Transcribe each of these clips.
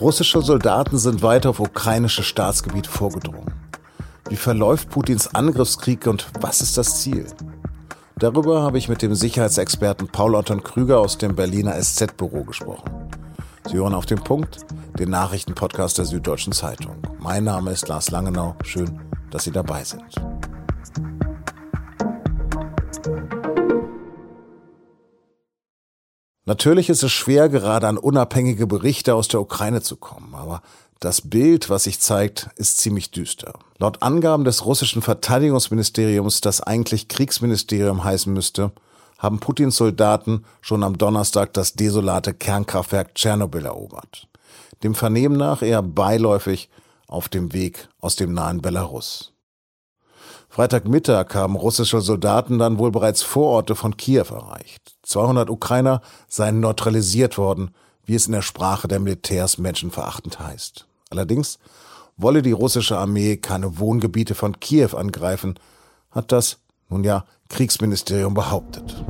Russische Soldaten sind weiter auf ukrainische Staatsgebiet vorgedrungen. Wie verläuft Putins Angriffskrieg und was ist das Ziel? Darüber habe ich mit dem Sicherheitsexperten Paul Anton Krüger aus dem Berliner SZ-Büro gesprochen. Sie hören auf den Punkt, den Nachrichtenpodcast der Süddeutschen Zeitung. Mein Name ist Lars Langenau. Schön, dass Sie dabei sind. Natürlich ist es schwer, gerade an unabhängige Berichte aus der Ukraine zu kommen, aber das Bild, was sich zeigt, ist ziemlich düster. Laut Angaben des russischen Verteidigungsministeriums, das eigentlich Kriegsministerium heißen müsste, haben Putins Soldaten schon am Donnerstag das desolate Kernkraftwerk Tschernobyl erobert. Dem Vernehmen nach eher beiläufig auf dem Weg aus dem nahen Belarus. Freitagmittag haben russische Soldaten dann wohl bereits Vororte von Kiew erreicht. 200 Ukrainer seien neutralisiert worden, wie es in der Sprache der Militärs menschenverachtend heißt. Allerdings wolle die russische Armee keine Wohngebiete von Kiew angreifen, hat das, nun ja, Kriegsministerium behauptet.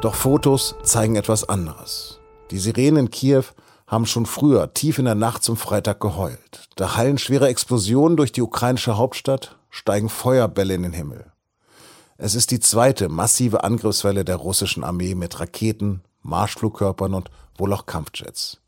Doch Fotos zeigen etwas anderes. Die Sirenen in Kiew haben schon früher tief in der Nacht zum Freitag geheult. Da hallen schwere Explosionen durch die ukrainische Hauptstadt, steigen Feuerbälle in den Himmel. Es ist die zweite massive Angriffswelle der russischen Armee mit Raketen, Marschflugkörpern und wohl auch Kampfjets.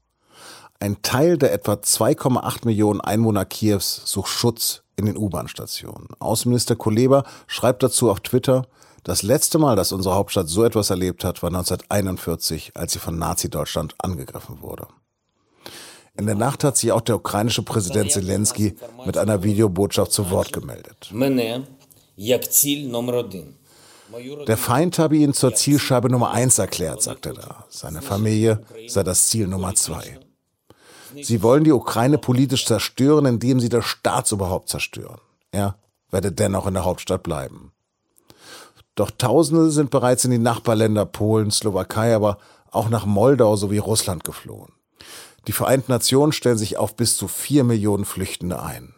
Ein Teil der etwa 2,8 Millionen Einwohner Kiews sucht Schutz in den U-Bahn-Stationen. Außenminister Kuleba schreibt dazu auf Twitter, das letzte Mal, dass unsere Hauptstadt so etwas erlebt hat, war 1941, als sie von Nazi-Deutschland angegriffen wurde. In der Nacht hat sich auch der ukrainische Präsident Zelensky mit einer Videobotschaft zu Wort gemeldet. Der Feind habe ihn zur Zielscheibe Nummer eins erklärt, sagt er da. Seine Familie sei das Ziel Nummer zwei. Sie wollen die Ukraine politisch zerstören, indem sie das Staatsoberhaupt zerstören. Er werde dennoch in der Hauptstadt bleiben. Doch Tausende sind bereits in die Nachbarländer Polen, Slowakei, aber auch nach Moldau sowie Russland geflohen. Die Vereinten Nationen stellen sich auf bis zu vier Millionen Flüchtende ein.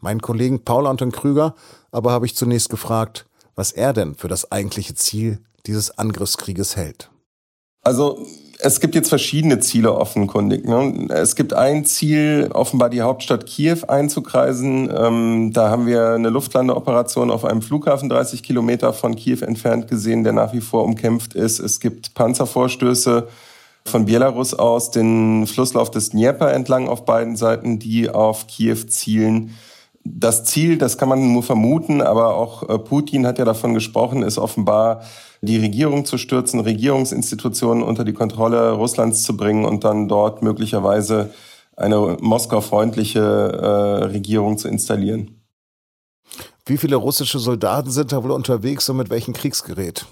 Meinen Kollegen Paul Anton Krüger aber habe ich zunächst gefragt, was er denn für das eigentliche Ziel dieses Angriffskrieges hält. Also es gibt jetzt verschiedene Ziele offenkundig. Ne? Es gibt ein Ziel, offenbar die Hauptstadt Kiew einzukreisen. Ähm, da haben wir eine Luftlandeoperation auf einem Flughafen 30 Kilometer von Kiew entfernt gesehen, der nach wie vor umkämpft ist. Es gibt Panzervorstöße von Belarus aus den Flusslauf des Dnieper entlang auf beiden Seiten, die auf Kiew zielen. Das Ziel, das kann man nur vermuten, aber auch äh, Putin hat ja davon gesprochen, ist offenbar die Regierung zu stürzen, Regierungsinstitutionen unter die Kontrolle Russlands zu bringen und dann dort möglicherweise eine Moskau-freundliche äh, Regierung zu installieren. Wie viele russische Soldaten sind da wohl unterwegs und mit welchem Kriegsgerät?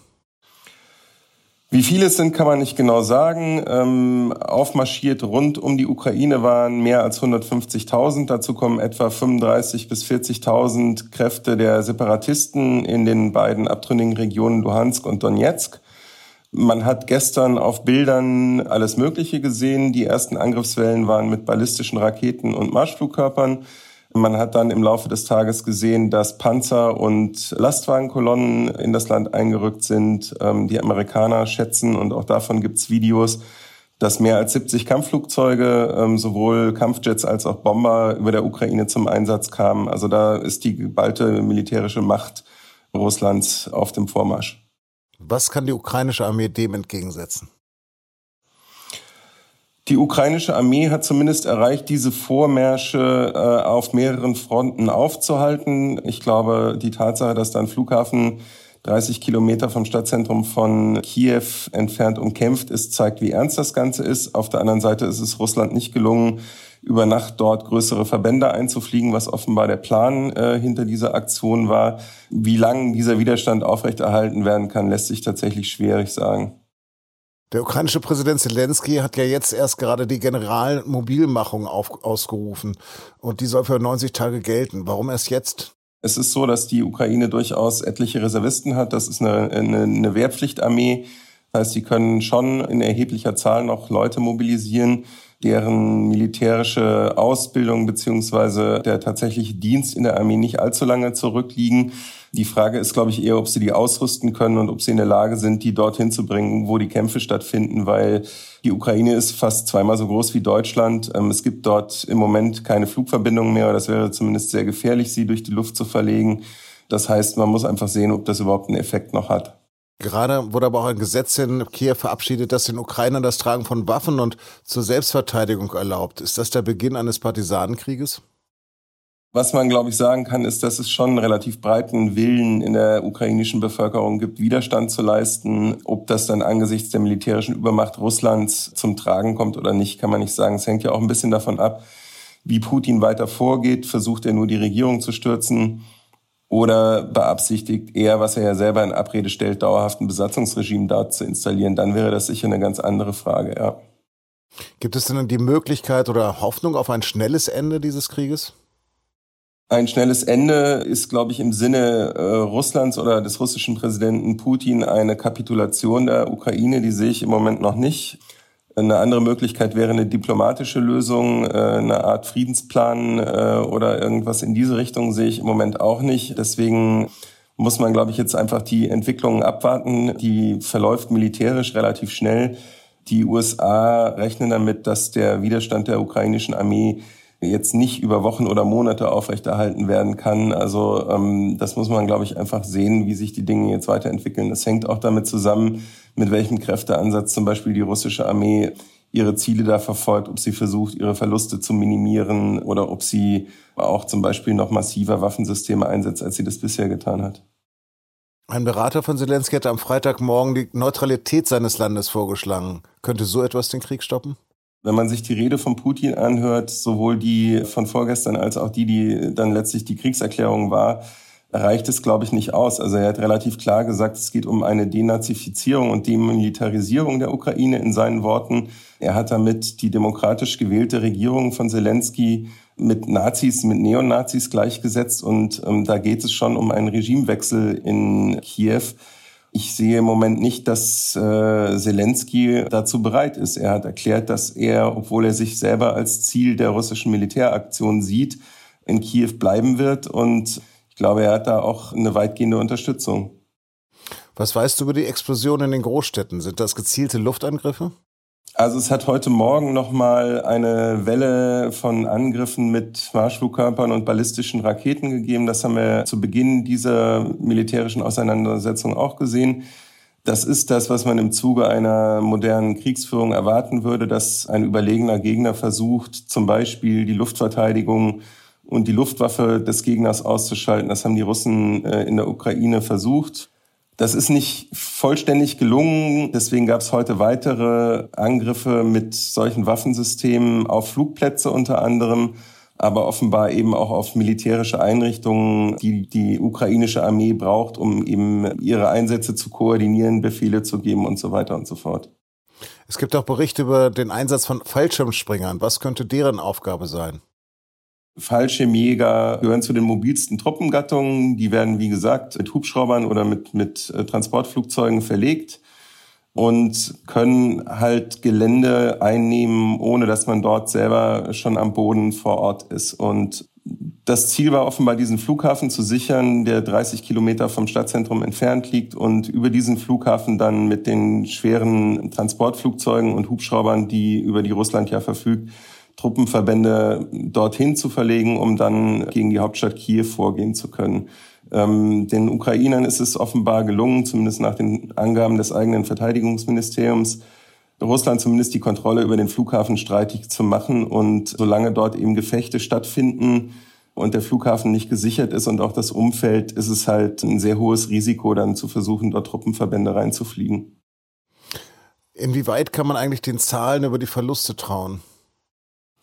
Wie viele es sind, kann man nicht genau sagen. Ähm, aufmarschiert rund um die Ukraine waren mehr als 150.000. Dazu kommen etwa 35.000 bis 40.000 Kräfte der Separatisten in den beiden abtrünnigen Regionen Luhansk und Donetsk. Man hat gestern auf Bildern alles Mögliche gesehen. Die ersten Angriffswellen waren mit ballistischen Raketen und Marschflugkörpern. Man hat dann im Laufe des Tages gesehen, dass Panzer und Lastwagenkolonnen in das Land eingerückt sind. Ähm, die Amerikaner schätzen, und auch davon gibt's Videos, dass mehr als 70 Kampfflugzeuge, ähm, sowohl Kampfjets als auch Bomber über der Ukraine zum Einsatz kamen. Also da ist die geballte militärische Macht Russlands auf dem Vormarsch. Was kann die ukrainische Armee dem entgegensetzen? Die ukrainische Armee hat zumindest erreicht, diese Vormärsche äh, auf mehreren Fronten aufzuhalten. Ich glaube, die Tatsache, dass da ein Flughafen 30 Kilometer vom Stadtzentrum von Kiew entfernt umkämpft ist, zeigt, wie ernst das Ganze ist. Auf der anderen Seite ist es Russland nicht gelungen, über Nacht dort größere Verbände einzufliegen, was offenbar der Plan äh, hinter dieser Aktion war. Wie lange dieser Widerstand aufrechterhalten werden kann, lässt sich tatsächlich schwierig sagen. Der ukrainische Präsident Zelensky hat ja jetzt erst gerade die Generalmobilmachung auf, ausgerufen und die soll für 90 Tage gelten. Warum erst jetzt? Es ist so, dass die Ukraine durchaus etliche Reservisten hat. Das ist eine, eine, eine Wehrpflichtarmee. Das heißt, sie können schon in erheblicher Zahl noch Leute mobilisieren. Deren militärische Ausbildung beziehungsweise der tatsächliche Dienst in der Armee nicht allzu lange zurückliegen. Die Frage ist, glaube ich, eher, ob sie die ausrüsten können und ob sie in der Lage sind, die dorthin zu bringen, wo die Kämpfe stattfinden, weil die Ukraine ist fast zweimal so groß wie Deutschland. Ähm, es gibt dort im Moment keine Flugverbindungen mehr. Das wäre zumindest sehr gefährlich, sie durch die Luft zu verlegen. Das heißt, man muss einfach sehen, ob das überhaupt einen Effekt noch hat. Gerade wurde aber auch ein Gesetz in Kiew verabschiedet, das den Ukrainern das Tragen von Waffen und zur Selbstverteidigung erlaubt. Ist das der Beginn eines Partisanenkrieges? Was man, glaube ich, sagen kann, ist, dass es schon einen relativ breiten Willen in der ukrainischen Bevölkerung gibt, Widerstand zu leisten. Ob das dann angesichts der militärischen Übermacht Russlands zum Tragen kommt oder nicht, kann man nicht sagen. Es hängt ja auch ein bisschen davon ab, wie Putin weiter vorgeht. Versucht er nur die Regierung zu stürzen? Oder beabsichtigt er, was er ja selber in Abrede stellt, dauerhaft ein Besatzungsregime dort zu installieren, dann wäre das sicher eine ganz andere Frage, ja. Gibt es denn die Möglichkeit oder Hoffnung auf ein schnelles Ende dieses Krieges? Ein schnelles Ende ist, glaube ich, im Sinne äh, Russlands oder des russischen Präsidenten Putin eine Kapitulation der Ukraine, die sehe ich im Moment noch nicht. Eine andere Möglichkeit wäre eine diplomatische Lösung, äh, eine Art Friedensplan äh, oder irgendwas in diese Richtung sehe ich im Moment auch nicht. Deswegen muss man, glaube ich, jetzt einfach die Entwicklungen abwarten. Die verläuft militärisch relativ schnell. Die USA rechnen damit, dass der Widerstand der ukrainischen Armee jetzt nicht über Wochen oder Monate aufrechterhalten werden kann. Also ähm, das muss man, glaube ich, einfach sehen, wie sich die Dinge jetzt weiterentwickeln. Das hängt auch damit zusammen, mit welchem Kräfteansatz zum Beispiel die russische Armee ihre Ziele da verfolgt, ob sie versucht, ihre Verluste zu minimieren oder ob sie auch zum Beispiel noch massiver Waffensysteme einsetzt, als sie das bisher getan hat. Ein Berater von Zelensky hat am Freitagmorgen die Neutralität seines Landes vorgeschlagen. Könnte so etwas den Krieg stoppen? Wenn man sich die Rede von Putin anhört, sowohl die von vorgestern als auch die, die dann letztlich die Kriegserklärung war, reicht es, glaube ich, nicht aus. Also er hat relativ klar gesagt, es geht um eine Denazifizierung und Demilitarisierung der Ukraine in seinen Worten. Er hat damit die demokratisch gewählte Regierung von Zelensky mit Nazis, mit Neonazis gleichgesetzt. Und ähm, da geht es schon um einen Regimewechsel in Kiew. Ich sehe im Moment nicht, dass äh, Zelensky dazu bereit ist. Er hat erklärt, dass er, obwohl er sich selber als Ziel der russischen Militäraktion sieht, in Kiew bleiben wird. Und ich glaube, er hat da auch eine weitgehende Unterstützung. Was weißt du über die Explosion in den Großstädten? Sind das gezielte Luftangriffe? Also es hat heute Morgen nochmal eine Welle von Angriffen mit Marschflugkörpern und ballistischen Raketen gegeben. Das haben wir zu Beginn dieser militärischen Auseinandersetzung auch gesehen. Das ist das, was man im Zuge einer modernen Kriegsführung erwarten würde, dass ein überlegener Gegner versucht, zum Beispiel die Luftverteidigung und die Luftwaffe des Gegners auszuschalten. Das haben die Russen äh, in der Ukraine versucht. Das ist nicht vollständig gelungen. Deswegen gab es heute weitere Angriffe mit solchen Waffensystemen auf Flugplätze unter anderem, aber offenbar eben auch auf militärische Einrichtungen, die die ukrainische Armee braucht, um eben ihre Einsätze zu koordinieren, Befehle zu geben und so weiter und so fort. Es gibt auch Berichte über den Einsatz von Fallschirmspringern. Was könnte deren Aufgabe sein? Fallschirmjäger gehören zu den mobilsten Truppengattungen. Die werden, wie gesagt, mit Hubschraubern oder mit, mit äh, Transportflugzeugen verlegt und können halt Gelände einnehmen, ohne dass man dort selber schon am Boden vor Ort ist. Und das Ziel war offenbar, diesen Flughafen zu sichern, der 30 Kilometer vom Stadtzentrum entfernt liegt und über diesen Flughafen dann mit den schweren Transportflugzeugen und Hubschraubern, die über die Russland ja verfügt, Truppenverbände dorthin zu verlegen, um dann gegen die Hauptstadt Kiew vorgehen zu können. Ähm, den Ukrainern ist es offenbar gelungen, zumindest nach den Angaben des eigenen Verteidigungsministeriums, Russland zumindest die Kontrolle über den Flughafen streitig zu machen. Und solange dort eben Gefechte stattfinden und der Flughafen nicht gesichert ist und auch das Umfeld, ist es halt ein sehr hohes Risiko, dann zu versuchen, dort Truppenverbände reinzufliegen. Inwieweit kann man eigentlich den Zahlen über die Verluste trauen?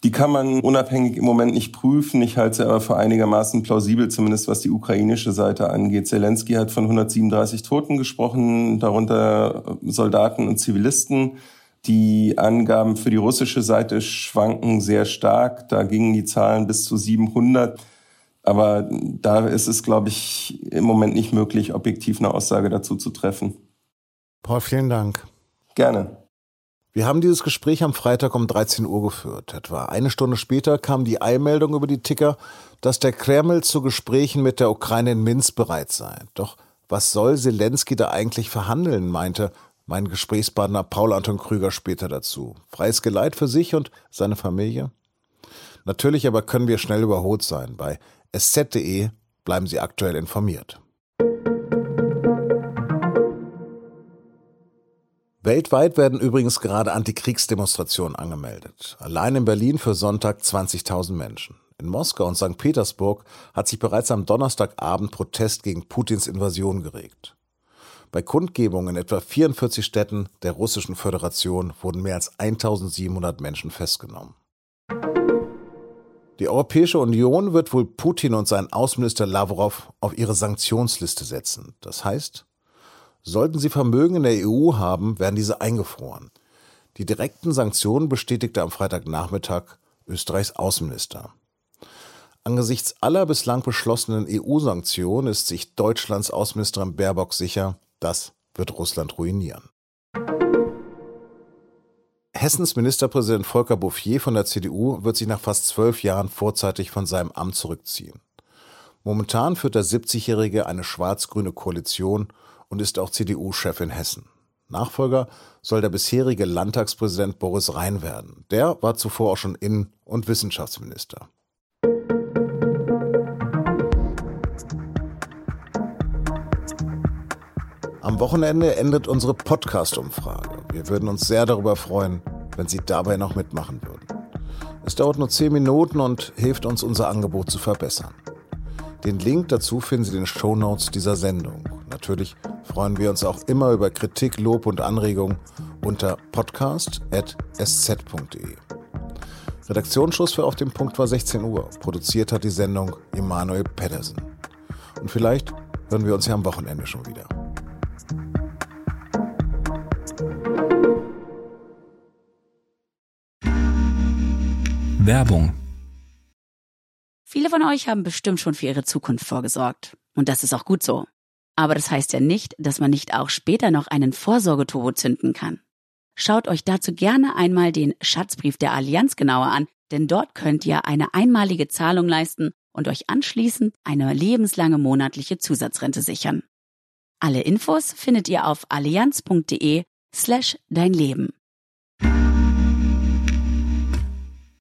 Die kann man unabhängig im Moment nicht prüfen. Ich halte sie aber für einigermaßen plausibel, zumindest was die ukrainische Seite angeht. Zelensky hat von 137 Toten gesprochen, darunter Soldaten und Zivilisten. Die Angaben für die russische Seite schwanken sehr stark. Da gingen die Zahlen bis zu 700. Aber da ist es, glaube ich, im Moment nicht möglich, objektiv eine Aussage dazu zu treffen. Paul, vielen Dank. Gerne. Wir haben dieses Gespräch am Freitag um 13 Uhr geführt. Etwa eine Stunde später kam die Eilmeldung über die Ticker, dass der Kreml zu Gesprächen mit der Ukraine in Minsk bereit sei. Doch was soll Zelensky da eigentlich verhandeln, meinte mein Gesprächspartner Paul Anton Krüger später dazu. Freies Geleit für sich und seine Familie? Natürlich aber können wir schnell überholt sein. Bei sz.de bleiben Sie aktuell informiert. Weltweit werden übrigens gerade Antikriegsdemonstrationen angemeldet. Allein in Berlin für Sonntag 20.000 Menschen. In Moskau und St. Petersburg hat sich bereits am Donnerstagabend Protest gegen Putins Invasion geregt. Bei Kundgebungen in etwa 44 Städten der Russischen Föderation wurden mehr als 1700 Menschen festgenommen. Die Europäische Union wird wohl Putin und seinen Außenminister Lavrov auf ihre Sanktionsliste setzen. Das heißt, Sollten sie Vermögen in der EU haben, werden diese eingefroren. Die direkten Sanktionen bestätigte am Freitagnachmittag Österreichs Außenminister. Angesichts aller bislang beschlossenen EU-Sanktionen ist sich Deutschlands Außenministerin Baerbock sicher, das wird Russland ruinieren. Hessens Ministerpräsident Volker Bouffier von der CDU wird sich nach fast zwölf Jahren vorzeitig von seinem Amt zurückziehen. Momentan führt der 70-Jährige eine schwarz-grüne Koalition und ist auch CDU-Chef in Hessen. Nachfolger soll der bisherige Landtagspräsident Boris Rhein werden. Der war zuvor auch schon Innen- und Wissenschaftsminister. Am Wochenende endet unsere Podcast-Umfrage. Wir würden uns sehr darüber freuen, wenn Sie dabei noch mitmachen würden. Es dauert nur zehn Minuten und hilft uns, unser Angebot zu verbessern. Den Link dazu finden Sie in den Show Notes dieser Sendung. Natürlich freuen wir uns auch immer über Kritik, Lob und Anregungen unter podcast.sz.de. Redaktionsschluss für Auf dem Punkt war 16 Uhr. Produziert hat die Sendung Emanuel Pedersen. Und vielleicht hören wir uns ja am Wochenende schon wieder. Werbung Viele von euch haben bestimmt schon für ihre Zukunft vorgesorgt. Und das ist auch gut so. Aber das heißt ja nicht, dass man nicht auch später noch einen Vorsorgeturbo zünden kann. Schaut euch dazu gerne einmal den Schatzbrief der Allianz genauer an, denn dort könnt ihr eine einmalige Zahlung leisten und euch anschließend eine lebenslange monatliche Zusatzrente sichern. Alle Infos findet ihr auf allianz.de slash dein Leben.